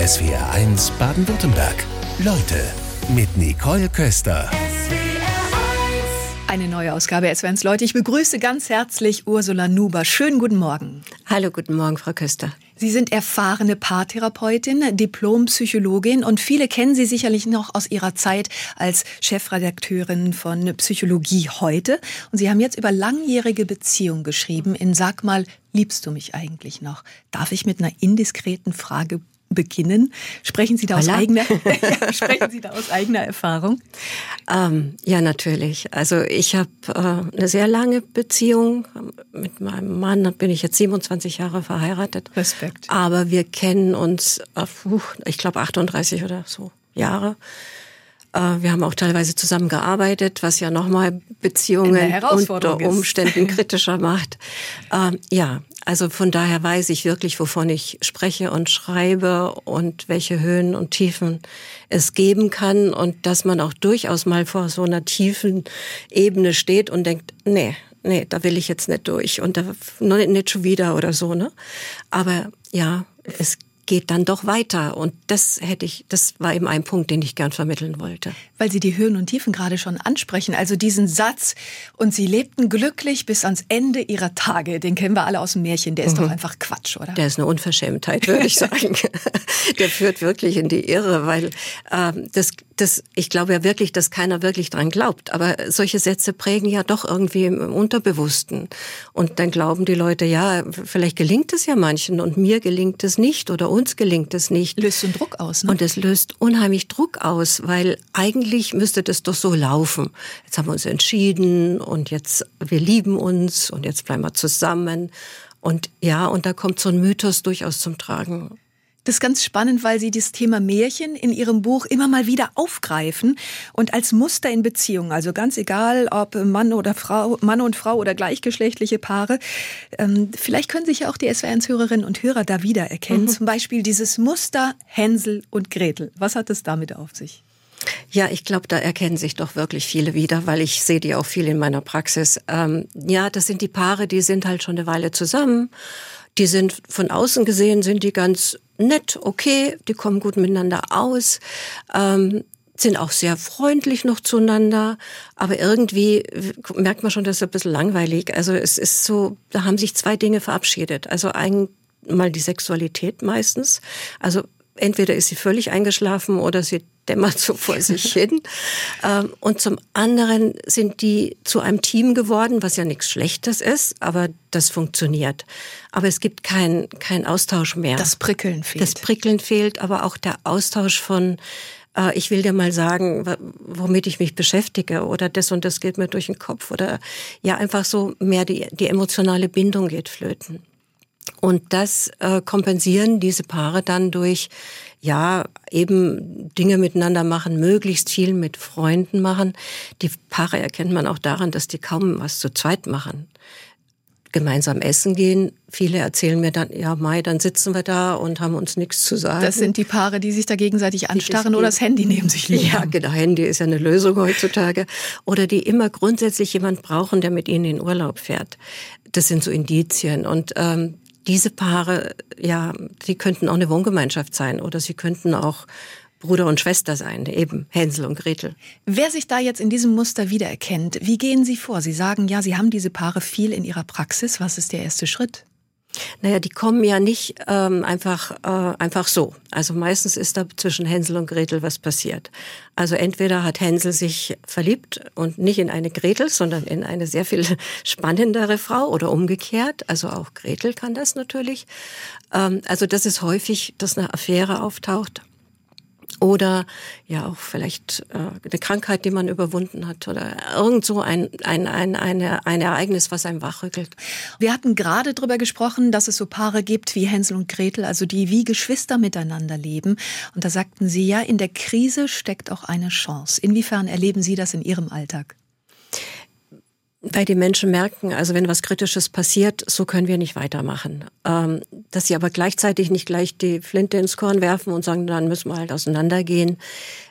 SWR1 Baden-Württemberg. Leute mit Nicole Köster. Eine neue Ausgabe SWR1 Leute. Ich begrüße ganz herzlich Ursula Nuber. Schönen guten Morgen. Hallo, guten Morgen, Frau Köster. Sie sind erfahrene Paartherapeutin, Diplompsychologin und viele kennen Sie sicherlich noch aus Ihrer Zeit als Chefredakteurin von Psychologie heute. Und Sie haben jetzt über langjährige Beziehungen geschrieben in Sag mal, liebst du mich eigentlich noch? Darf ich mit einer indiskreten Frage beginnen? Sprechen Sie da aus, eigener, ja, sprechen Sie da aus eigener Erfahrung? Ähm, ja, natürlich. Also ich habe äh, eine sehr lange Beziehung mit meinem Mann. Da bin ich jetzt 27 Jahre verheiratet. Respekt. Aber wir kennen uns, äh, ich glaube, 38 oder so Jahre. Äh, wir haben auch teilweise zusammen gearbeitet, was ja nochmal Beziehungen unter Umständen kritischer macht. Ähm, ja, also von daher weiß ich wirklich, wovon ich spreche und schreibe und welche Höhen und Tiefen es geben kann und dass man auch durchaus mal vor so einer tiefen Ebene steht und denkt, nee, nee, da will ich jetzt nicht durch und da nicht schon wieder oder so, ne? Aber ja, es geht dann doch weiter. Und das hätte ich, das war eben ein Punkt, den ich gern vermitteln wollte. Weil Sie die Höhen und Tiefen gerade schon ansprechen. Also diesen Satz, und Sie lebten glücklich bis ans Ende ihrer Tage, den kennen wir alle aus dem Märchen, der ist mhm. doch einfach Quatsch, oder? Der ist eine Unverschämtheit, würde ich sagen. der führt wirklich in die Irre, weil ähm, das das, ich glaube ja wirklich, dass keiner wirklich dran glaubt. Aber solche Sätze prägen ja doch irgendwie im Unterbewussten. Und dann glauben die Leute, ja, vielleicht gelingt es ja manchen und mir gelingt es nicht oder uns gelingt es nicht. Löst so einen Druck aus, ne? Und es löst unheimlich Druck aus, weil eigentlich müsste das doch so laufen. Jetzt haben wir uns entschieden und jetzt, wir lieben uns und jetzt bleiben wir zusammen. Und ja, und da kommt so ein Mythos durchaus zum Tragen. Das ist ganz spannend, weil Sie das Thema Märchen in Ihrem Buch immer mal wieder aufgreifen und als Muster in Beziehungen, also ganz egal, ob Mann oder Frau, Mann und Frau oder gleichgeschlechtliche Paare. Ähm, vielleicht können sich ja auch die SWR1-Hörerinnen und Hörer da wiedererkennen. Mhm. Zum Beispiel dieses Muster Hänsel und Gretel. Was hat es damit auf sich? Ja, ich glaube, da erkennen sich doch wirklich viele wieder, weil ich sehe die auch viel in meiner Praxis. Ähm, ja, das sind die Paare, die sind halt schon eine Weile zusammen die sind von außen gesehen, sind die ganz nett, okay, die kommen gut miteinander aus, ähm, sind auch sehr freundlich noch zueinander, aber irgendwie merkt man schon, das ist ein bisschen langweilig. Also es ist so, da haben sich zwei Dinge verabschiedet. Also einmal die Sexualität meistens. Also entweder ist sie völlig eingeschlafen oder sie dämmert so vor sich hin. Ähm, und zum anderen sind die zu einem Team geworden, was ja nichts Schlechtes ist, aber das funktioniert. Aber es gibt keinen kein Austausch mehr. Das Prickeln fehlt. Das Prickeln fehlt, aber auch der Austausch von äh, ich will dir mal sagen, womit ich mich beschäftige oder das und das geht mir durch den Kopf oder ja einfach so mehr die, die emotionale Bindung geht flöten. Und das äh, kompensieren diese Paare dann durch, ja, eben Dinge miteinander machen, möglichst viel mit Freunden machen. Die Paare erkennt man auch daran, dass die kaum was zu zweit machen. Gemeinsam essen gehen. Viele erzählen mir dann, ja, Mai, dann sitzen wir da und haben uns nichts zu sagen. Das sind die Paare, die sich da gegenseitig anstarren oder das Handy neben sich liegen. Ja, genau. Handy ist ja eine Lösung heutzutage. Oder die immer grundsätzlich jemand brauchen, der mit ihnen in Urlaub fährt. Das sind so Indizien. Und ähm, diese Paare, ja, sie könnten auch eine Wohngemeinschaft sein oder sie könnten auch Bruder und Schwester sein, eben Hänsel und Gretel. Wer sich da jetzt in diesem Muster wiedererkennt, wie gehen Sie vor? Sie sagen ja, Sie haben diese Paare viel in Ihrer Praxis. Was ist der erste Schritt? Naja, die kommen ja nicht ähm, einfach, äh, einfach so. Also meistens ist da zwischen Hänsel und Gretel was passiert. Also entweder hat Hänsel sich verliebt und nicht in eine Gretel, sondern in eine sehr viel spannendere Frau oder umgekehrt. Also auch Gretel kann das natürlich. Ähm, also das ist häufig, dass eine Affäre auftaucht oder ja auch vielleicht äh, eine Krankheit, die man überwunden hat oder irgend so ein, ein, ein, eine, ein Ereignis, was einem wachrückelt. Wir hatten gerade darüber gesprochen, dass es so Paare gibt wie Hänsel und Gretel, also die wie Geschwister miteinander leben. Und da sagten Sie ja, in der Krise steckt auch eine Chance. Inwiefern erleben Sie das in Ihrem Alltag? Weil die Menschen merken, also wenn was Kritisches passiert, so können wir nicht weitermachen. Ähm, dass sie aber gleichzeitig nicht gleich die Flinte ins Korn werfen und sagen, dann müssen wir halt auseinandergehen.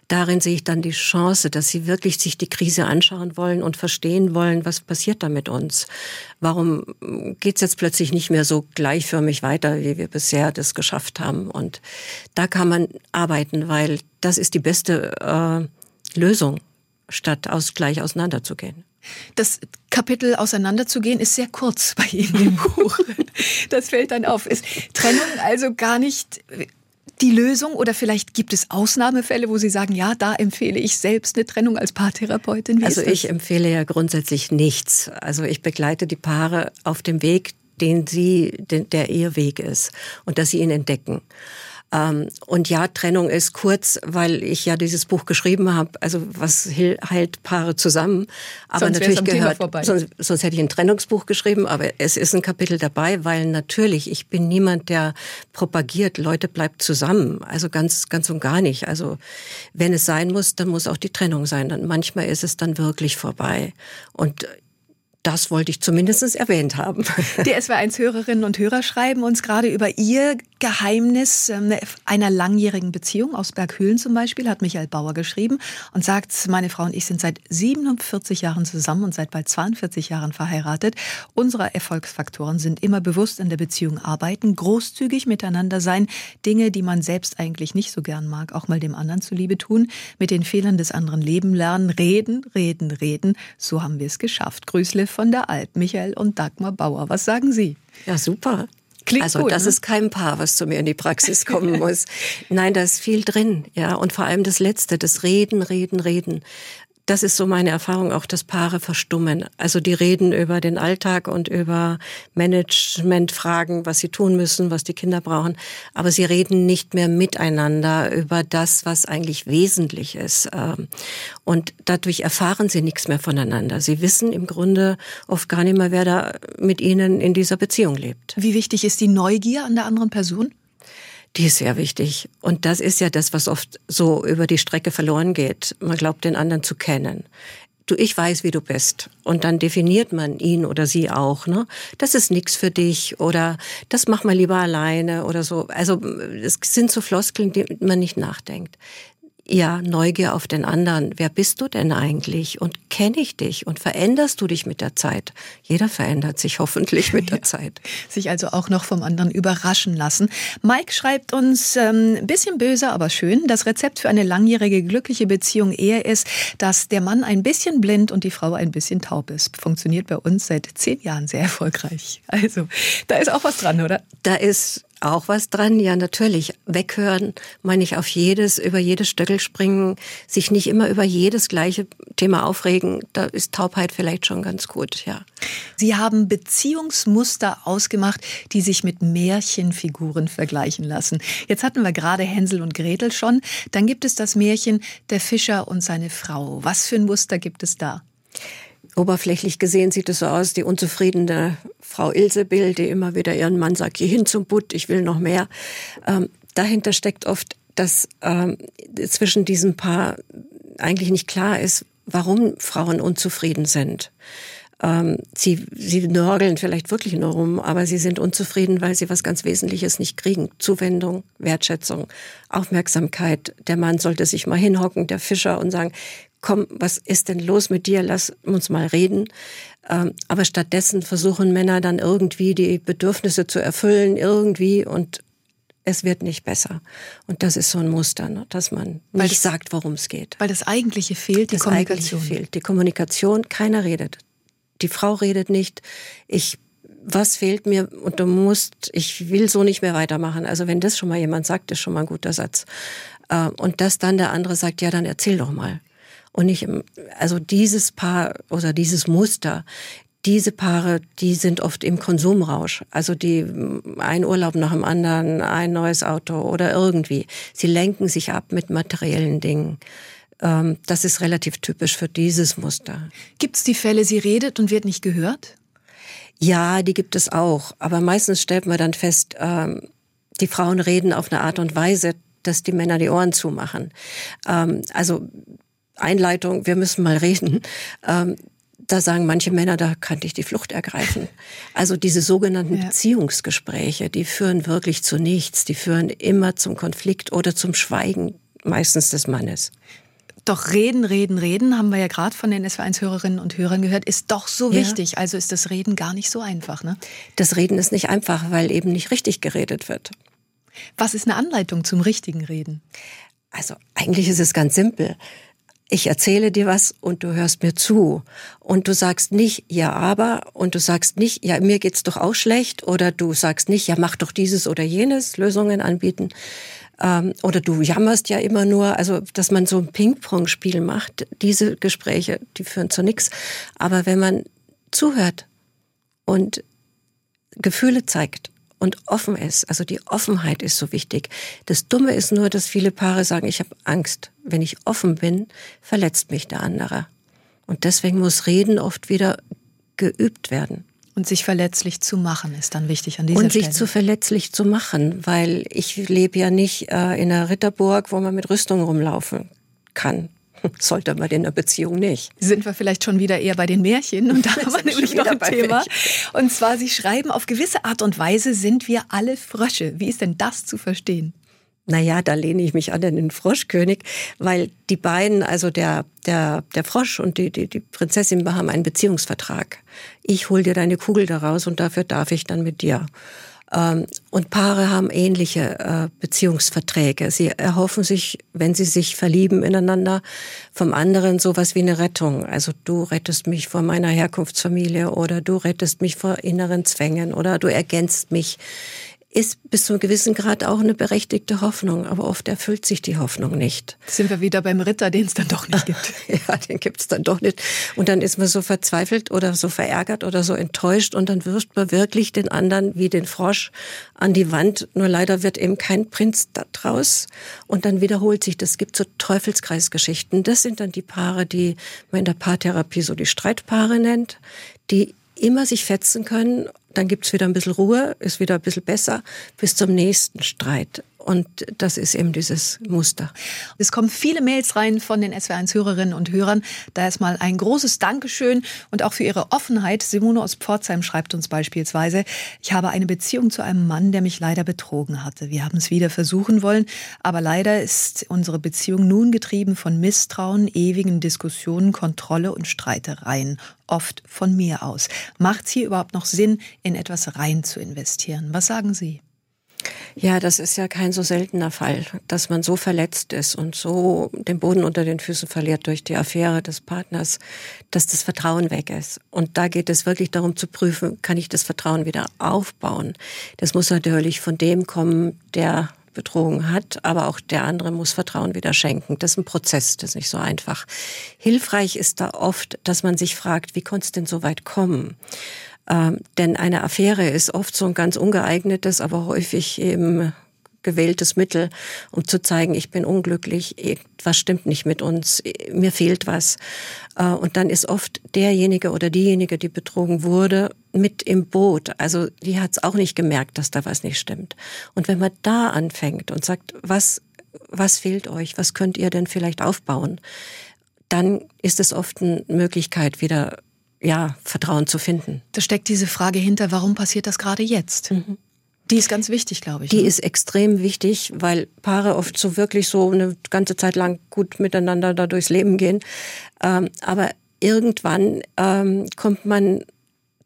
Darin sehe ich dann die Chance, dass sie wirklich sich die Krise anschauen wollen und verstehen wollen, was passiert da mit uns. Warum geht's jetzt plötzlich nicht mehr so gleichförmig weiter, wie wir bisher das geschafft haben? Und da kann man arbeiten, weil das ist die beste äh, Lösung, statt aus, gleich auseinanderzugehen. Das Kapitel auseinanderzugehen ist sehr kurz bei Ihnen im Buch. Das fällt dann auf. Ist Trennung also gar nicht die Lösung oder vielleicht gibt es Ausnahmefälle, wo Sie sagen, ja, da empfehle ich selbst eine Trennung als Paartherapeutin? Wie also ich empfehle ja grundsätzlich nichts. Also ich begleite die Paare auf dem Weg, den sie, der ihr Weg ist und dass sie ihn entdecken. Ähm, und ja, Trennung ist kurz, weil ich ja dieses Buch geschrieben habe. Also was heilt Paare zusammen? Aber sonst natürlich gehört, sonst, sonst hätte ich ein Trennungsbuch geschrieben. Aber es ist ein Kapitel dabei, weil natürlich ich bin niemand, der propagiert, Leute bleibt zusammen. Also ganz, ganz und gar nicht. Also wenn es sein muss, dann muss auch die Trennung sein. Und manchmal ist es dann wirklich vorbei. Und das wollte ich zumindest erwähnt haben. Die SW1-Hörerinnen und Hörer schreiben uns gerade über ihr Geheimnis ähm, einer langjährigen Beziehung aus Berghülen zum Beispiel, hat Michael Bauer geschrieben und sagt, meine Frau und ich sind seit 47 Jahren zusammen und seit bald 42 Jahren verheiratet. Unsere Erfolgsfaktoren sind immer bewusst in der Beziehung arbeiten, großzügig miteinander sein, Dinge, die man selbst eigentlich nicht so gern mag, auch mal dem anderen zuliebe tun, mit den Fehlern des anderen leben lernen, reden, reden, reden. So haben wir es geschafft. Grüßle von der Alp, Michael und Dagmar Bauer. Was sagen Sie? Ja, super. Klingt also gut, das ne? ist kein Paar, was zu mir in die Praxis kommen muss. Nein, da ist viel drin, ja. Und vor allem das Letzte, das Reden, Reden, Reden das ist so meine Erfahrung auch, dass Paare verstummen. Also die reden über den Alltag und über Managementfragen, was sie tun müssen, was die Kinder brauchen. Aber sie reden nicht mehr miteinander über das, was eigentlich wesentlich ist. Ähm, und dadurch erfahren sie nichts mehr voneinander. Sie wissen im Grunde oft gar nicht mehr, wer da mit ihnen in dieser Beziehung lebt. Wie wichtig ist die Neugier an der anderen Person? Die ist sehr wichtig. Und das ist ja das, was oft so über die Strecke verloren geht. Man glaubt, den anderen zu kennen. Du, ich weiß, wie du bist. Und dann definiert man ihn oder sie auch. Ne? Das ist nichts für dich oder das mach mal lieber alleine oder so. Also es sind so Floskeln, die man nicht nachdenkt ja, Neugier auf den anderen. Wer bist du denn eigentlich? Und kenne ich dich? Und veränderst du dich mit der Zeit? Jeder verändert sich hoffentlich mit der Zeit. Sich also auch noch vom anderen überraschen lassen. Mike schreibt uns, ähm, bisschen böse, aber schön, das Rezept für eine langjährige glückliche Beziehung eher ist, dass der Mann ein bisschen blind und die Frau ein bisschen taub ist. Funktioniert bei uns seit zehn Jahren sehr erfolgreich. Also, da ist auch was dran, oder? Da ist auch was dran? Ja, natürlich. Weghören, meine ich auf jedes, über jedes Stöckel springen, sich nicht immer über jedes gleiche Thema aufregen. Da ist Taubheit vielleicht schon ganz gut, ja. Sie haben Beziehungsmuster ausgemacht, die sich mit Märchenfiguren vergleichen lassen. Jetzt hatten wir gerade Hänsel und Gretel schon. Dann gibt es das Märchen Der Fischer und seine Frau. Was für ein Muster gibt es da? Oberflächlich gesehen sieht es so aus, die unzufriedene Frau Ilsebill, die immer wieder ihren Mann sagt, geh hin zum Butt, ich will noch mehr. Ähm, dahinter steckt oft, dass ähm, zwischen diesem Paar eigentlich nicht klar ist, warum Frauen unzufrieden sind. Ähm, sie, sie nörgeln vielleicht wirklich nur rum, aber sie sind unzufrieden, weil sie was ganz Wesentliches nicht kriegen. Zuwendung, Wertschätzung, Aufmerksamkeit. Der Mann sollte sich mal hinhocken, der Fischer, und sagen, komm, was ist denn los mit dir? Lass uns mal reden. Ähm, aber stattdessen versuchen Männer dann irgendwie die Bedürfnisse zu erfüllen, irgendwie, und es wird nicht besser. Und das ist so ein Muster, ne, dass man weil nicht das, sagt, worum es geht. Weil das Eigentliche fehlt, die das Kommunikation. Eigentliche fehlt. Die Kommunikation, keiner redet. Die Frau redet nicht. Ich was fehlt mir und du musst, ich will so nicht mehr weitermachen. Also wenn das schon mal jemand sagt, ist schon mal ein guter Satz. Äh, und dass dann der andere sagt, ja, dann erzähl doch mal. Und im, also dieses Paar oder dieses Muster, diese Paare, die sind oft im Konsumrausch. Also die ein Urlaub nach dem anderen, ein neues Auto oder irgendwie. Sie lenken sich ab mit materiellen Dingen. Ähm, das ist relativ typisch für dieses Muster. Gibt es die Fälle, sie redet und wird nicht gehört? Ja, die gibt es auch. Aber meistens stellt man dann fest, ähm, die Frauen reden auf eine Art und Weise, dass die Männer die Ohren zumachen. Ähm, also Einleitung, wir müssen mal reden. da sagen manche Männer, da könnte ich die Flucht ergreifen. Also diese sogenannten ja. Beziehungsgespräche, die führen wirklich zu nichts. Die führen immer zum Konflikt oder zum Schweigen meistens des Mannes. Doch reden, reden, reden, haben wir ja gerade von den SW1-Hörerinnen und Hörern gehört, ist doch so ja. wichtig. Also ist das Reden gar nicht so einfach, ne? Das Reden ist nicht einfach, weil eben nicht richtig geredet wird. Was ist eine Anleitung zum richtigen Reden? Also eigentlich ist es ganz simpel. Ich erzähle dir was und du hörst mir zu. Und du sagst nicht, ja, aber, und du sagst nicht, ja, mir geht's doch auch schlecht, oder du sagst nicht, ja, mach doch dieses oder jenes, Lösungen anbieten. Ähm, oder du jammerst ja immer nur, also dass man so ein Ping-Pong-Spiel macht, diese Gespräche, die führen zu nichts. Aber wenn man zuhört und Gefühle zeigt und offen ist. Also die Offenheit ist so wichtig. Das Dumme ist nur, dass viele Paare sagen, ich habe Angst. Wenn ich offen bin, verletzt mich der andere. Und deswegen muss Reden oft wieder geübt werden. Und sich verletzlich zu machen ist dann wichtig an dieser Und Stelle. Und sich zu verletzlich zu machen, weil ich lebe ja nicht äh, in einer Ritterburg, wo man mit Rüstung rumlaufen kann. Sollte man in einer Beziehung nicht. Sind wir vielleicht schon wieder eher bei den Märchen und da haben wir nämlich noch ein Thema. Und zwar, Sie schreiben, auf gewisse Art und Weise sind wir alle Frösche. Wie ist denn das zu verstehen? Naja, da lehne ich mich an den Froschkönig, weil die beiden, also der, der, der Frosch und die, die, die Prinzessin haben einen Beziehungsvertrag. Ich hol dir deine Kugel daraus und dafür darf ich dann mit dir. Ähm, und Paare haben ähnliche äh, Beziehungsverträge. Sie erhoffen sich, wenn sie sich verlieben ineinander, vom anderen sowas wie eine Rettung. Also du rettest mich vor meiner Herkunftsfamilie oder du rettest mich vor inneren Zwängen oder du ergänzt mich ist bis zu einem gewissen Grad auch eine berechtigte Hoffnung, aber oft erfüllt sich die Hoffnung nicht. Sind wir wieder beim Ritter, den es dann doch nicht gibt. ja, den gibt es dann doch nicht. Und dann ist man so verzweifelt oder so verärgert oder so enttäuscht und dann wirft man wirklich den anderen wie den Frosch an die Wand. Nur leider wird eben kein Prinz da draus und dann wiederholt sich das. Es gibt so Teufelskreisgeschichten. Das sind dann die Paare, die man in der Paartherapie so die Streitpaare nennt, die immer sich fetzen können dann gibt's wieder ein bisschen Ruhe, ist wieder ein bisschen besser bis zum nächsten Streit. Und das ist eben dieses Muster. Es kommen viele Mails rein von den SW1-Hörerinnen und Hörern. Da ist mal ein großes Dankeschön und auch für Ihre Offenheit. Simone aus Pforzheim schreibt uns beispielsweise, ich habe eine Beziehung zu einem Mann, der mich leider betrogen hatte. Wir haben es wieder versuchen wollen, aber leider ist unsere Beziehung nun getrieben von Misstrauen, ewigen Diskussionen, Kontrolle und Streitereien. Oft von mir aus. Macht es hier überhaupt noch Sinn, in etwas rein zu investieren? Was sagen Sie? Ja, das ist ja kein so seltener Fall, dass man so verletzt ist und so den Boden unter den Füßen verliert durch die Affäre des Partners, dass das Vertrauen weg ist. Und da geht es wirklich darum zu prüfen, kann ich das Vertrauen wieder aufbauen? Das muss natürlich von dem kommen, der betrogen hat, aber auch der andere muss Vertrauen wieder schenken. Das ist ein Prozess, das ist nicht so einfach. Hilfreich ist da oft, dass man sich fragt, wie konnte es denn so weit kommen? Ähm, denn eine Affäre ist oft so ein ganz ungeeignetes, aber häufig eben gewähltes Mittel, um zu zeigen, ich bin unglücklich, was stimmt nicht mit uns, mir fehlt was. Äh, und dann ist oft derjenige oder diejenige, die betrogen wurde, mit im Boot. Also die hat es auch nicht gemerkt, dass da was nicht stimmt. Und wenn man da anfängt und sagt, was, was fehlt euch, was könnt ihr denn vielleicht aufbauen, dann ist es oft eine Möglichkeit, wieder ja, Vertrauen zu finden. Da steckt diese Frage hinter, warum passiert das gerade jetzt? Mhm. Die ist ganz wichtig, glaube ich. Die ne? ist extrem wichtig, weil Paare oft so wirklich so eine ganze Zeit lang gut miteinander da durchs Leben gehen. Ähm, aber irgendwann ähm, kommt man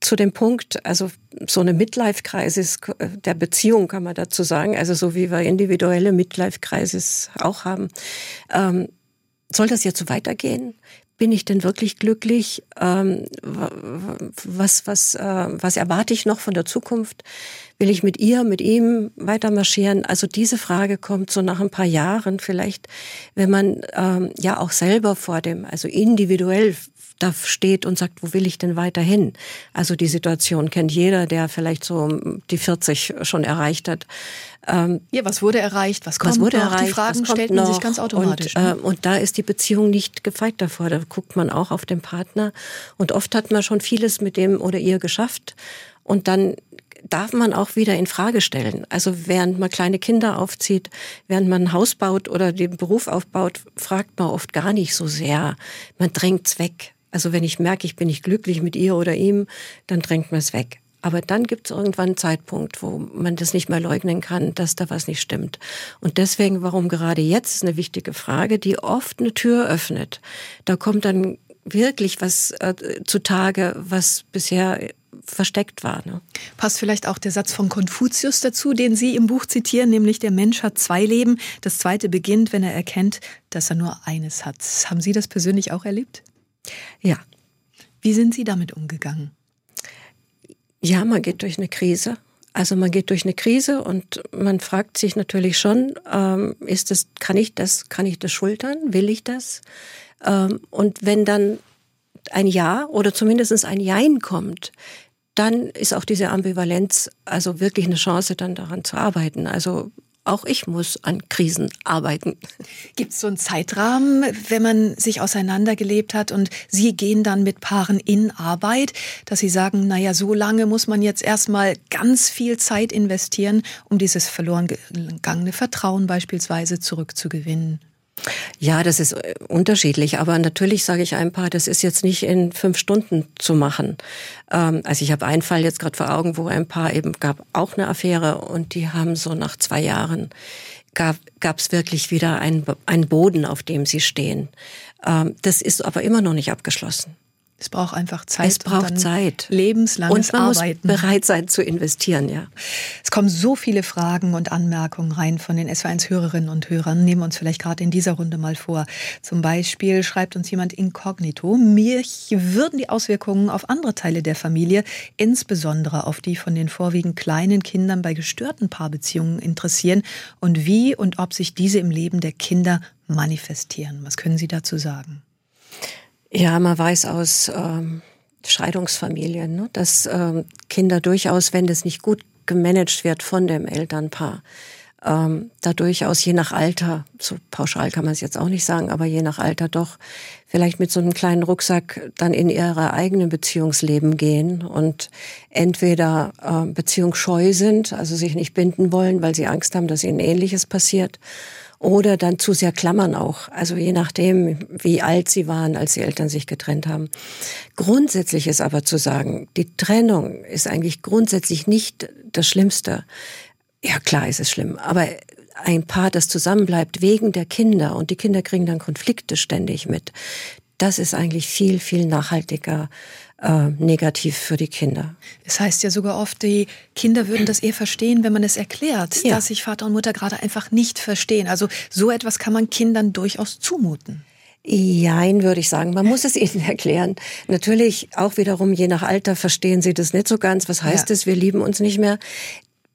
zu dem Punkt, also so eine Midlife-Crisis der Beziehung kann man dazu sagen, also so wie wir individuelle Midlife-Crisis auch haben. Ähm, soll das jetzt so weitergehen? Bin ich denn wirklich glücklich? Ähm, was, was, äh, was erwarte ich noch von der Zukunft? Will ich mit ihr, mit ihm weiter marschieren? Also diese Frage kommt so nach ein paar Jahren vielleicht, wenn man ähm, ja auch selber vor dem, also individuell da steht und sagt, wo will ich denn weiterhin? Also die Situation kennt jeder, der vielleicht so die 40 schon erreicht hat. Ähm, ja, was wurde erreicht? Was kommt was wurde noch? Erreicht, die Fragen stellt man sich ganz automatisch. Und, ne? äh, und da ist die Beziehung nicht gefeit davor. Da guckt man auch auf den Partner. Und oft hat man schon vieles mit dem oder ihr geschafft. Und dann darf man auch wieder in Frage stellen. Also während man kleine Kinder aufzieht, während man ein Haus baut oder den Beruf aufbaut, fragt man oft gar nicht so sehr. Man drängt's weg. Also wenn ich merke, ich bin nicht glücklich mit ihr oder ihm, dann drängt man es weg. Aber dann gibt es irgendwann einen Zeitpunkt, wo man das nicht mehr leugnen kann, dass da was nicht stimmt. Und deswegen, warum gerade jetzt, ist eine wichtige Frage, die oft eine Tür öffnet. Da kommt dann wirklich was äh, zutage, was bisher versteckt war. Ne? Passt vielleicht auch der Satz von Konfuzius dazu, den Sie im Buch zitieren, nämlich der Mensch hat zwei Leben. Das zweite beginnt, wenn er erkennt, dass er nur eines hat. Haben Sie das persönlich auch erlebt? Ja. Wie sind Sie damit umgegangen? Ja, man geht durch eine Krise. Also man geht durch eine Krise und man fragt sich natürlich schon, ähm, ist das, kann ich das, kann ich das schultern? Will ich das? Ähm, und wenn dann ein Ja oder zumindest ein Jein kommt, dann ist auch diese Ambivalenz also wirklich eine Chance, dann daran zu arbeiten. Also auch ich muss an Krisen arbeiten. Gibt es so einen Zeitrahmen, wenn man sich auseinandergelebt hat und Sie gehen dann mit Paaren in Arbeit, dass Sie sagen, naja, so lange muss man jetzt erstmal ganz viel Zeit investieren, um dieses verloren gegangene Vertrauen beispielsweise zurückzugewinnen? Ja, das ist äh, unterschiedlich, aber natürlich sage ich ein paar, das ist jetzt nicht in fünf Stunden zu machen. Ähm, also ich habe einen Fall jetzt gerade vor Augen, wo ein Paar eben gab auch eine Affäre und die haben so nach zwei Jahren gab es wirklich wieder einen, einen Boden, auf dem sie stehen. Ähm, das ist aber immer noch nicht abgeschlossen. Es braucht einfach Zeit. Es braucht Zeit. Lebenslanges und man Arbeiten. Muss bereit sein zu investieren, ja. Es kommen so viele Fragen und Anmerkungen rein von den SW1-Hörerinnen und Hörern. Nehmen wir uns vielleicht gerade in dieser Runde mal vor. Zum Beispiel schreibt uns jemand inkognito, mich würden die Auswirkungen auf andere Teile der Familie, insbesondere auf die von den vorwiegend kleinen Kindern bei gestörten Paarbeziehungen interessieren und wie und ob sich diese im Leben der Kinder manifestieren. Was können Sie dazu sagen? Ja, man weiß aus ähm, Scheidungsfamilien, ne, dass ähm, Kinder durchaus, wenn das nicht gut gemanagt wird von dem Elternpaar, ähm, da durchaus je nach Alter, so pauschal kann man es jetzt auch nicht sagen, aber je nach Alter doch vielleicht mit so einem kleinen Rucksack dann in ihre eigenen Beziehungsleben gehen und entweder äh, beziehungsscheu sind, also sich nicht binden wollen, weil sie Angst haben, dass ihnen Ähnliches passiert, oder dann zu sehr klammern auch. Also je nachdem, wie alt sie waren, als die Eltern sich getrennt haben. Grundsätzlich ist aber zu sagen, die Trennung ist eigentlich grundsätzlich nicht das Schlimmste. Ja, klar ist es schlimm, aber ein Paar, das zusammenbleibt wegen der Kinder und die Kinder kriegen dann Konflikte ständig mit, das ist eigentlich viel, viel nachhaltiger äh, negativ für die Kinder. Es heißt ja sogar oft, die Kinder würden das eher verstehen, wenn man es erklärt, ja. dass sich Vater und Mutter gerade einfach nicht verstehen. Also so etwas kann man Kindern durchaus zumuten. Jein, würde ich sagen. Man muss es ihnen erklären. Natürlich auch wiederum, je nach Alter verstehen sie das nicht so ganz. Was heißt ja. es, wir lieben uns nicht mehr?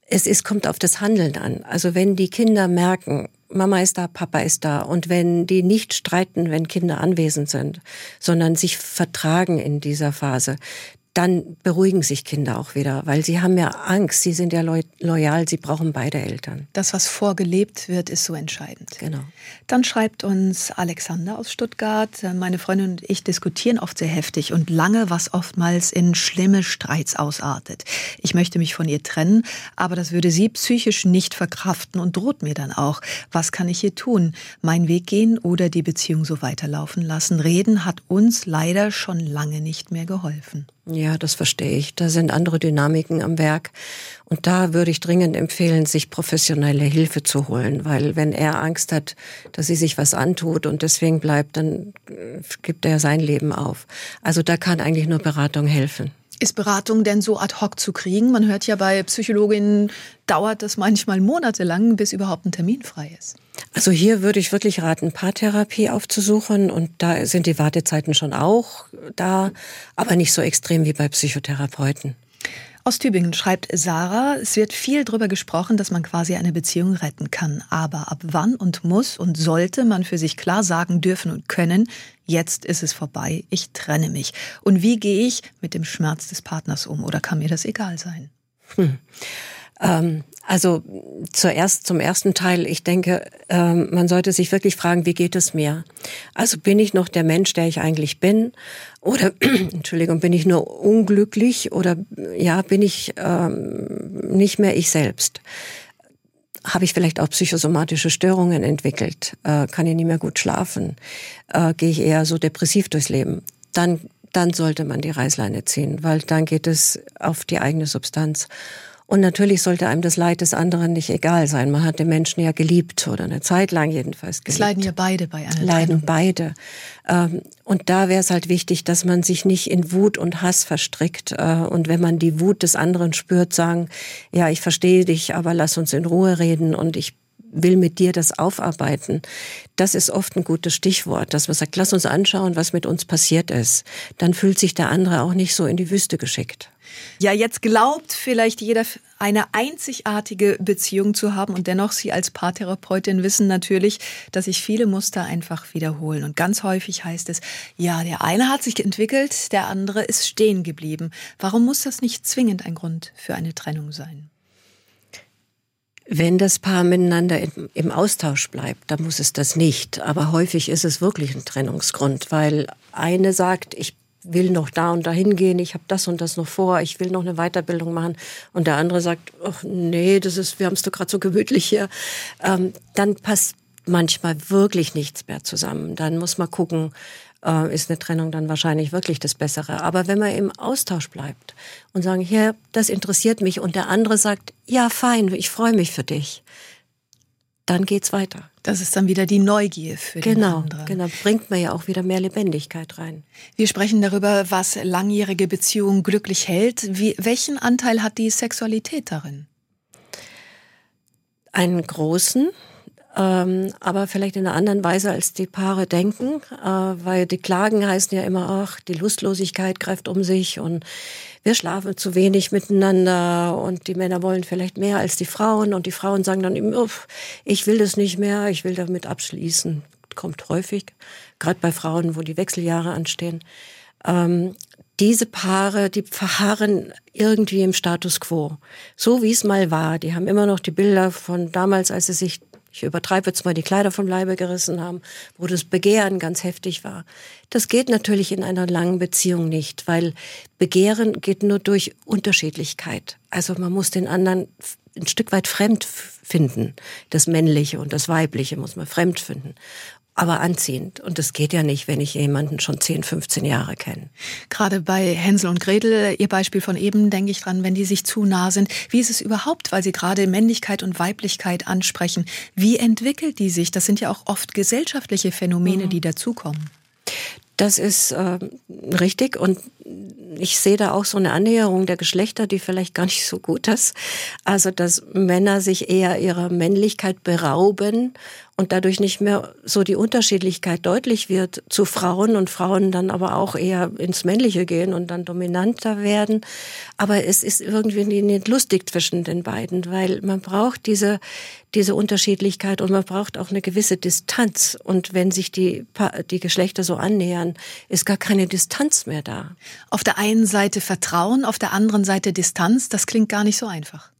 Es ist, kommt auf das Handeln an. Also wenn die Kinder merken, Mama ist da, Papa ist da. Und wenn die nicht streiten, wenn Kinder anwesend sind, sondern sich vertragen in dieser Phase, dann beruhigen sich Kinder auch wieder, weil sie haben ja Angst, sie sind ja loyal, sie brauchen beide Eltern. Das, was vorgelebt wird, ist so entscheidend. Genau. Dann schreibt uns Alexander aus Stuttgart, meine Freundin und ich diskutieren oft sehr heftig und lange, was oftmals in schlimme Streits ausartet. Ich möchte mich von ihr trennen, aber das würde sie psychisch nicht verkraften und droht mir dann auch. Was kann ich hier tun? Mein Weg gehen oder die Beziehung so weiterlaufen lassen? Reden hat uns leider schon lange nicht mehr geholfen. Ja, das verstehe ich. Da sind andere Dynamiken am Werk. Und da würde ich dringend empfehlen, sich professionelle Hilfe zu holen, weil wenn er Angst hat, dass sie sich was antut und deswegen bleibt, dann äh, gibt er sein Leben auf. Also da kann eigentlich nur Beratung helfen. Ist Beratung denn so ad hoc zu kriegen? Man hört ja bei Psychologinnen, dauert das manchmal monatelang, bis überhaupt ein Termin frei ist. Also hier würde ich wirklich raten, Paartherapie aufzusuchen und da sind die Wartezeiten schon auch da, aber nicht so extrem wie bei Psychotherapeuten. Aus Tübingen schreibt Sarah, es wird viel darüber gesprochen, dass man quasi eine Beziehung retten kann. Aber ab wann und muss und sollte man für sich klar sagen dürfen und können, jetzt ist es vorbei, ich trenne mich. Und wie gehe ich mit dem Schmerz des Partners um? Oder kann mir das egal sein? Hm. Ähm, also zuerst zum ersten Teil, ich denke, ähm, man sollte sich wirklich fragen, wie geht es mir? Also bin ich noch der Mensch, der ich eigentlich bin? Oder, Entschuldigung, bin ich nur unglücklich? Oder ja, bin ich ähm, nicht mehr ich selbst? Habe ich vielleicht auch psychosomatische Störungen entwickelt? Äh, kann ich nicht mehr gut schlafen? Äh, Gehe ich eher so depressiv durchs Leben? Dann dann sollte man die Reißleine ziehen, weil dann geht es auf die eigene Substanz. Und natürlich sollte einem das Leid des anderen nicht egal sein. Man hat den Menschen ja geliebt oder eine Zeit lang jedenfalls geliebt. Es leiden ja beide bei einer Leiden Trennung. beide. Ähm, und da wäre es halt wichtig, dass man sich nicht in Wut und Hass verstrickt. Äh, und wenn man die Wut des anderen spürt, sagen, ja, ich verstehe dich, aber lass uns in Ruhe reden und ich will mit dir das aufarbeiten. Das ist oft ein gutes Stichwort, dass man sagt, lass uns anschauen, was mit uns passiert ist. Dann fühlt sich der andere auch nicht so in die Wüste geschickt. Ja, jetzt glaubt vielleicht jeder eine einzigartige Beziehung zu haben und dennoch Sie als Paartherapeutin wissen natürlich, dass sich viele Muster einfach wiederholen und ganz häufig heißt es, ja, der eine hat sich entwickelt, der andere ist stehen geblieben. Warum muss das nicht zwingend ein Grund für eine Trennung sein? Wenn das Paar miteinander im Austausch bleibt, dann muss es das nicht. Aber häufig ist es wirklich ein Trennungsgrund, weil eine sagt, ich will noch da und dahin gehen, ich habe das und das noch vor, ich will noch eine Weiterbildung machen. Und der andere sagt, ach nee, das ist, wir haben es doch gerade so gemütlich hier. Ähm, dann passt manchmal wirklich nichts mehr zusammen. Dann muss man gucken, äh, ist eine Trennung dann wahrscheinlich wirklich das Bessere. Aber wenn man im Austausch bleibt und sagen, hier, das interessiert mich und der andere sagt, ja, fein, ich freue mich für dich, dann geht's weiter. Das ist dann wieder die Neugier für genau, den anderen. Genau, bringt mir ja auch wieder mehr Lebendigkeit rein. Wir sprechen darüber, was langjährige Beziehungen glücklich hält. Wie, welchen Anteil hat die Sexualität darin? Einen großen, ähm, aber vielleicht in einer anderen Weise, als die Paare denken, äh, weil die Klagen heißen ja immer, ach, die Lustlosigkeit greift um sich und wir schlafen zu wenig miteinander und die Männer wollen vielleicht mehr als die Frauen und die Frauen sagen dann eben, ich will das nicht mehr, ich will damit abschließen. Kommt häufig, gerade bei Frauen, wo die Wechseljahre anstehen. Ähm, diese Paare, die verharren irgendwie im Status quo. So wie es mal war. Die haben immer noch die Bilder von damals, als sie sich ich übertreibe jetzt mal, die Kleider vom Leibe gerissen haben, wo das Begehren ganz heftig war. Das geht natürlich in einer langen Beziehung nicht, weil Begehren geht nur durch Unterschiedlichkeit. Also man muss den anderen ein Stück weit fremd finden. Das Männliche und das Weibliche muss man fremd finden aber anziehend. Und das geht ja nicht, wenn ich jemanden schon 10, 15 Jahre kenne. Gerade bei Hänsel und Gretel, Ihr Beispiel von eben, denke ich dran, wenn die sich zu nah sind. Wie ist es überhaupt, weil Sie gerade Männlichkeit und Weiblichkeit ansprechen? Wie entwickelt die sich? Das sind ja auch oft gesellschaftliche Phänomene, mhm. die dazukommen. Das ist äh, richtig und ich sehe da auch so eine Annäherung der Geschlechter, die vielleicht gar nicht so gut ist. Also, dass Männer sich eher ihrer Männlichkeit berauben und dadurch nicht mehr so die Unterschiedlichkeit deutlich wird zu Frauen und Frauen dann aber auch eher ins Männliche gehen und dann dominanter werden. Aber es ist irgendwie nicht lustig zwischen den beiden, weil man braucht diese, diese Unterschiedlichkeit und man braucht auch eine gewisse Distanz. Und wenn sich die, die Geschlechter so annähern, ist gar keine Distanz mehr da. Auf der einen Seite Vertrauen, auf der anderen Seite Distanz, das klingt gar nicht so einfach.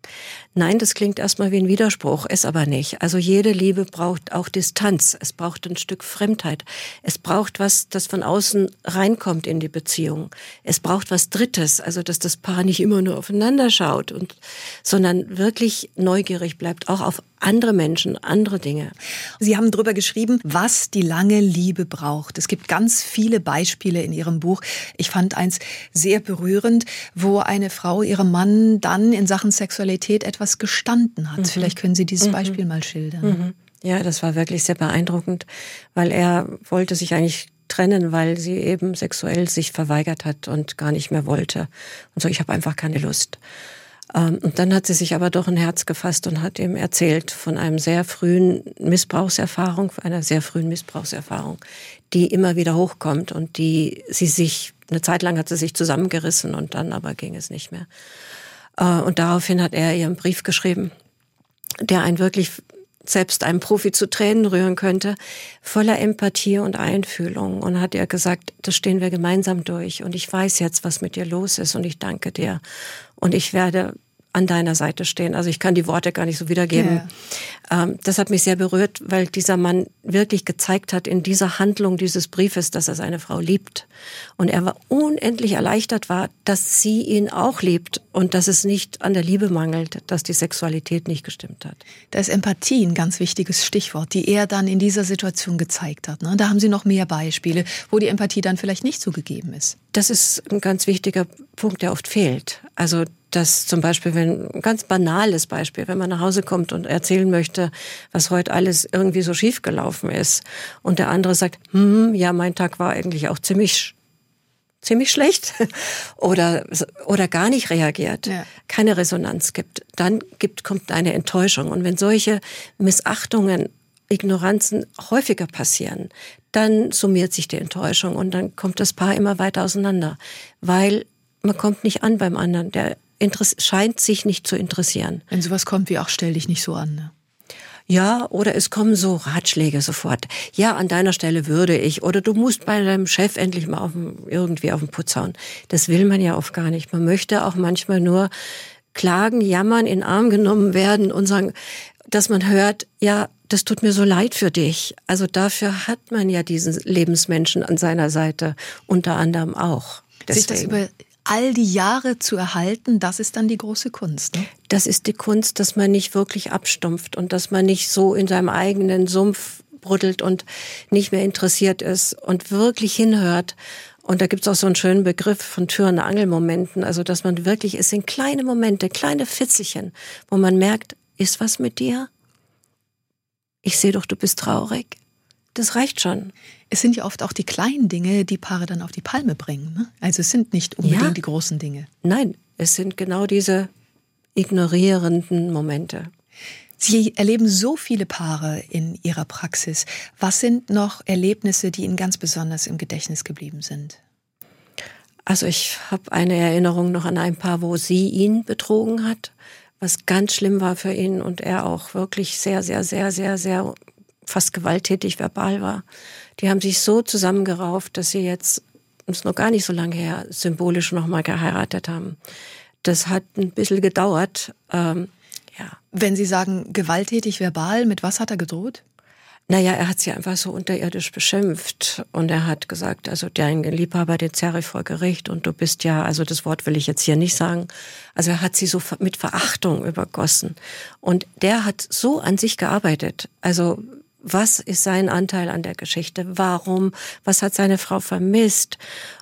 Nein, das klingt erstmal wie ein Widerspruch, ist aber nicht. Also jede Liebe braucht auch Distanz. Es braucht ein Stück Fremdheit. Es braucht was, das von außen reinkommt in die Beziehung. Es braucht was Drittes, also dass das Paar nicht immer nur aufeinander schaut und, sondern wirklich neugierig bleibt, auch auf andere Menschen, andere Dinge. Sie haben darüber geschrieben, was die lange Liebe braucht. Es gibt ganz viele Beispiele in Ihrem Buch. Ich fand eins sehr berührend, wo eine Frau ihrem Mann dann in Sachen Sexualität etwas gestanden hat. Mhm. Vielleicht können Sie dieses mhm. Beispiel mal schildern. Mhm. Ja, das war wirklich sehr beeindruckend, weil er wollte sich eigentlich trennen, weil sie eben sexuell sich verweigert hat und gar nicht mehr wollte. Und so, ich habe einfach keine Lust. Ähm, und dann hat sie sich aber doch ein Herz gefasst und hat ihm erzählt von einem sehr frühen Missbrauchserfahrung, einer sehr frühen Missbrauchserfahrung, die immer wieder hochkommt und die sie sich, eine Zeit lang hat sie sich zusammengerissen und dann aber ging es nicht mehr. Äh, und daraufhin hat er ihr einen Brief geschrieben, der einen wirklich selbst einen Profi zu Tränen rühren könnte, voller Empathie und Einfühlung. Und hat ihr gesagt, das stehen wir gemeinsam durch. Und ich weiß jetzt, was mit dir los ist. Und ich danke dir. Und ich werde an deiner Seite stehen. Also ich kann die Worte gar nicht so wiedergeben. Yeah. Ähm, das hat mich sehr berührt, weil dieser Mann wirklich gezeigt hat in dieser Handlung dieses Briefes, dass er seine Frau liebt. Und er war unendlich erleichtert war, dass sie ihn auch liebt und dass es nicht an der Liebe mangelt, dass die Sexualität nicht gestimmt hat. Da ist Empathie ein ganz wichtiges Stichwort, die er dann in dieser Situation gezeigt hat. Ne? Da haben Sie noch mehr Beispiele, wo die Empathie dann vielleicht nicht so gegeben ist. Das ist ein ganz wichtiger Punkt, der oft fehlt. Also dass zum Beispiel, wenn ein ganz banales Beispiel, wenn man nach Hause kommt und erzählen möchte, was heute alles irgendwie so schief gelaufen ist, und der andere sagt, hm, ja, mein Tag war eigentlich auch ziemlich ziemlich schlecht oder oder gar nicht reagiert, ja. keine Resonanz gibt, dann gibt kommt eine Enttäuschung und wenn solche Missachtungen Ignoranzen häufiger passieren, dann summiert sich die Enttäuschung und dann kommt das Paar immer weiter auseinander, weil man kommt nicht an beim anderen, der scheint sich nicht zu interessieren. Wenn sowas kommt wie auch stell dich nicht so an. Ne? Ja, oder es kommen so Ratschläge sofort. Ja, an deiner Stelle würde ich. Oder du musst bei deinem Chef endlich mal auf dem, irgendwie auf den Putz hauen. Das will man ja oft gar nicht. Man möchte auch manchmal nur klagen, jammern, in Arm genommen werden und sagen, dass man hört, ja, das tut mir so leid für dich. Also dafür hat man ja diesen Lebensmenschen an seiner Seite, unter anderem auch. Deswegen. Sich das über all die Jahre zu erhalten, das ist dann die große Kunst. Ne? Das ist die Kunst, dass man nicht wirklich abstumpft und dass man nicht so in seinem eigenen Sumpf brüttelt und nicht mehr interessiert ist und wirklich hinhört. Und da gibt es auch so einen schönen Begriff von Tür- und Angelmomenten, also dass man wirklich, es sind kleine Momente, kleine Fitzelchen, wo man merkt, ist was mit dir? Ich sehe doch, du bist traurig. Das reicht schon. Es sind ja oft auch die kleinen Dinge, die Paare dann auf die Palme bringen. Ne? Also es sind nicht unbedingt ja. die großen Dinge. Nein, es sind genau diese ignorierenden Momente. Sie erleben so viele Paare in Ihrer Praxis. Was sind noch Erlebnisse, die Ihnen ganz besonders im Gedächtnis geblieben sind? Also ich habe eine Erinnerung noch an ein Paar, wo sie ihn betrogen hat, was ganz schlimm war für ihn und er auch wirklich sehr, sehr, sehr, sehr, sehr fast gewalttätig verbal war. Die haben sich so zusammengerauft, dass sie jetzt, ist noch gar nicht so lange her, symbolisch nochmal geheiratet haben. Das hat ein bisschen gedauert. Ähm, ja. Wenn Sie sagen gewalttätig verbal, mit was hat er gedroht? Naja, er hat sie einfach so unterirdisch beschimpft und er hat gesagt, also dein Liebhaber, den zerre ich vor Gericht und du bist ja, also das Wort will ich jetzt hier nicht sagen, also er hat sie so mit Verachtung übergossen und der hat so an sich gearbeitet, also was ist sein Anteil an der Geschichte? Warum? Was hat seine Frau vermisst?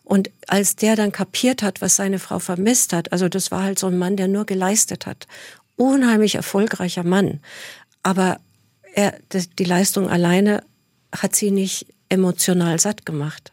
Und als der dann kapiert hat, was seine Frau vermisst hat, also das war halt so ein Mann, der nur geleistet hat. Unheimlich erfolgreicher Mann. Aber er, die Leistung alleine hat sie nicht emotional satt gemacht.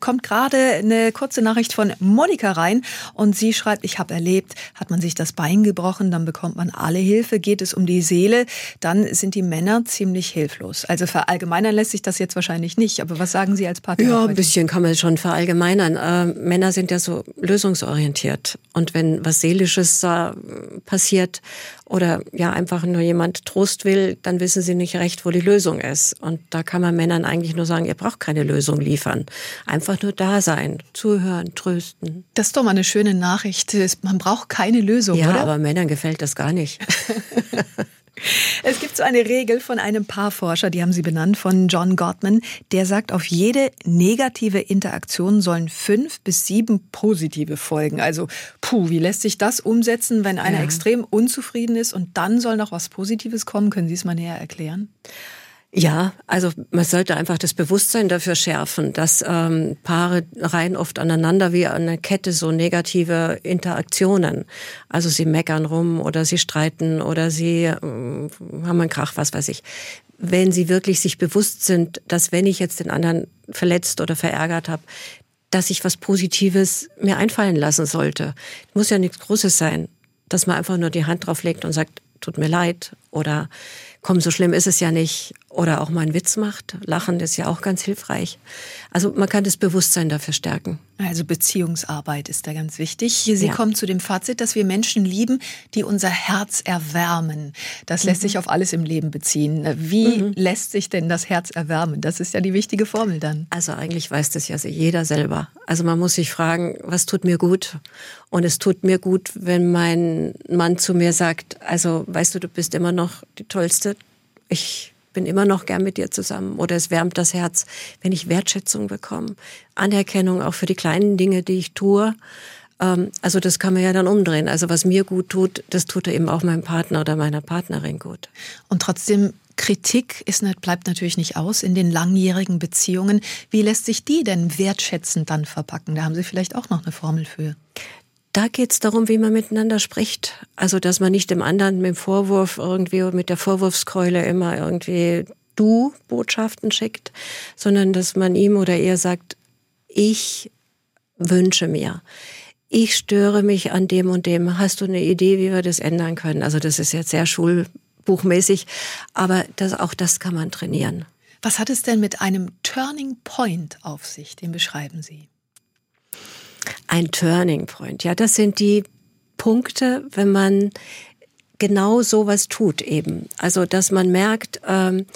Kommt gerade eine kurze Nachricht von Monika rein und sie schreibt, ich habe erlebt, hat man sich das Bein gebrochen, dann bekommt man alle Hilfe, geht es um die Seele, dann sind die Männer ziemlich hilflos. Also verallgemeinern lässt sich das jetzt wahrscheinlich nicht, aber was sagen Sie als Partner? Ja, ein bisschen kann man schon verallgemeinern. Äh, Männer sind ja so lösungsorientiert und wenn was Seelisches äh, passiert oder ja einfach nur jemand Trost will, dann wissen sie nicht recht, wo die Lösung ist. Und da kann man Männern eigentlich nur sagen, ihr braucht keine Lösung liefern. Einfach nur da sein, zuhören, trösten. Das ist doch mal eine schöne Nachricht. Man braucht keine Lösung, ja, oder? Ja, aber Männern gefällt das gar nicht. Es gibt so eine Regel von einem Paarforscher, die haben Sie benannt, von John Gottman, der sagt, auf jede negative Interaktion sollen fünf bis sieben positive folgen. Also, puh, wie lässt sich das umsetzen, wenn einer ja. extrem unzufrieden ist und dann soll noch was Positives kommen? Können Sie es mal näher erklären? Ja, also man sollte einfach das Bewusstsein dafür schärfen, dass ähm, Paare rein oft aneinander wie eine Kette so negative Interaktionen. Also sie meckern rum oder sie streiten oder sie äh, haben einen Krach, was weiß ich. Wenn sie wirklich sich bewusst sind, dass wenn ich jetzt den anderen verletzt oder verärgert habe, dass ich was Positives mir einfallen lassen sollte. Muss ja nichts Großes sein, dass man einfach nur die Hand drauf legt und sagt, tut mir leid oder komm, so schlimm ist es ja nicht. Oder auch mal einen Witz macht. Lachen ist ja auch ganz hilfreich. Also man kann das Bewusstsein dafür stärken. Also Beziehungsarbeit ist da ganz wichtig. Sie ja. kommen zu dem Fazit, dass wir Menschen lieben, die unser Herz erwärmen. Das lässt mhm. sich auf alles im Leben beziehen. Wie mhm. lässt sich denn das Herz erwärmen? Das ist ja die wichtige Formel dann. Also eigentlich weiß das ja jeder selber. Also man muss sich fragen, was tut mir gut? Und es tut mir gut, wenn mein Mann zu mir sagt, also weißt du, du bist immer noch die Tollste. Ich bin immer noch gern mit dir zusammen. Oder es wärmt das Herz, wenn ich Wertschätzung bekomme. Anerkennung auch für die kleinen Dinge, die ich tue. Ähm, also das kann man ja dann umdrehen. Also was mir gut tut, das tut er eben auch meinem Partner oder meiner Partnerin gut. Und trotzdem Kritik ist, bleibt natürlich nicht aus in den langjährigen Beziehungen. Wie lässt sich die denn wertschätzend dann verpacken? Da haben Sie vielleicht auch noch eine Formel für. Da geht es darum, wie man miteinander spricht. Also, dass man nicht dem anderen mit dem Vorwurf irgendwie mit der Vorwurfskeule immer irgendwie du Botschaften schickt, sondern dass man ihm oder ihr sagt, ich wünsche mir. Ich störe mich an dem und dem. Hast du eine Idee, wie wir das ändern können? Also das ist jetzt sehr schulbuchmäßig, aber das, auch das kann man trainieren. Was hat es denn mit einem Turning Point auf sich? Den beschreiben Sie. Ein Turning Point, ja, das sind die Punkte, wenn man genau sowas tut eben. Also, dass man merkt, ähm,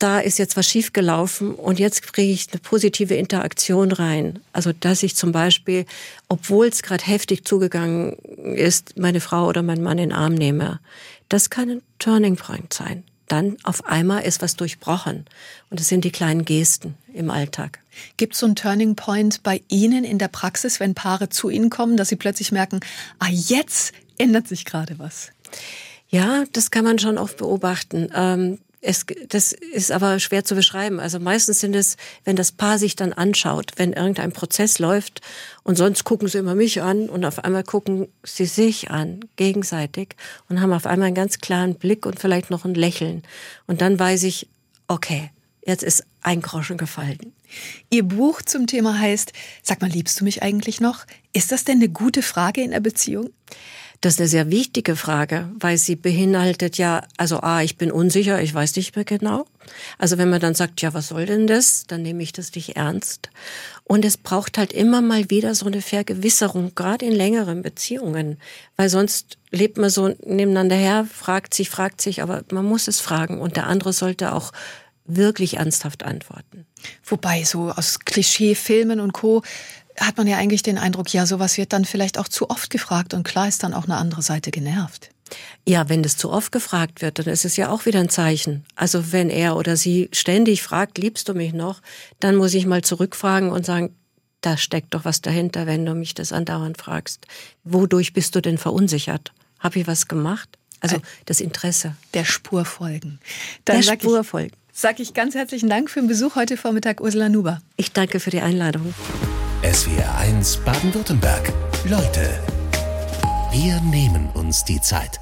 da ist jetzt was schiefgelaufen und jetzt kriege ich eine positive Interaktion rein. Also dass ich zum Beispiel, obwohl es gerade heftig zugegangen ist, meine Frau oder meinen Mann in den Arm nehme. Das kann ein Turning Point sein. Dann auf einmal ist was durchbrochen. Und das sind die kleinen Gesten im Alltag. Gibt es so einen Turning Point bei Ihnen in der Praxis, wenn Paare zu Ihnen kommen, dass Sie plötzlich merken, ah, jetzt ändert sich gerade was? Ja, das kann man schon oft beobachten. Ähm, es, das ist aber schwer zu beschreiben. Also meistens sind es, wenn das Paar sich dann anschaut, wenn irgendein Prozess läuft und sonst gucken sie immer mich an und auf einmal gucken sie sich an, gegenseitig und haben auf einmal einen ganz klaren Blick und vielleicht noch ein Lächeln. Und dann weiß ich, okay, jetzt ist ein Groschen gefallen. Ihr Buch zum Thema heißt, sag mal, liebst du mich eigentlich noch? Ist das denn eine gute Frage in der Beziehung? Das ist eine sehr wichtige Frage, weil sie beinhaltet ja, also A, ich bin unsicher, ich weiß nicht mehr genau. Also wenn man dann sagt, ja, was soll denn das, dann nehme ich das nicht ernst. Und es braucht halt immer mal wieder so eine Vergewisserung, gerade in längeren Beziehungen, weil sonst lebt man so nebeneinander her, fragt sich, fragt sich, aber man muss es fragen und der andere sollte auch wirklich ernsthaft antworten. Wobei so aus Klischeefilmen und Co hat man ja eigentlich den Eindruck, ja, sowas wird dann vielleicht auch zu oft gefragt und klar ist dann auch eine andere Seite genervt. Ja, wenn das zu oft gefragt wird, dann ist es ja auch wieder ein Zeichen. Also wenn er oder sie ständig fragt, liebst du mich noch, dann muss ich mal zurückfragen und sagen, da steckt doch was dahinter, wenn du mich das andauernd fragst. Wodurch bist du denn verunsichert? Hab ich was gemacht? Also das Interesse. Der Spur folgen. Dann Der Spur folgen. Sag ich ganz herzlichen Dank für den Besuch heute Vormittag, Ursula Nuber. Ich danke für die Einladung. SWR1 Baden-Württemberg. Leute, wir nehmen uns die Zeit.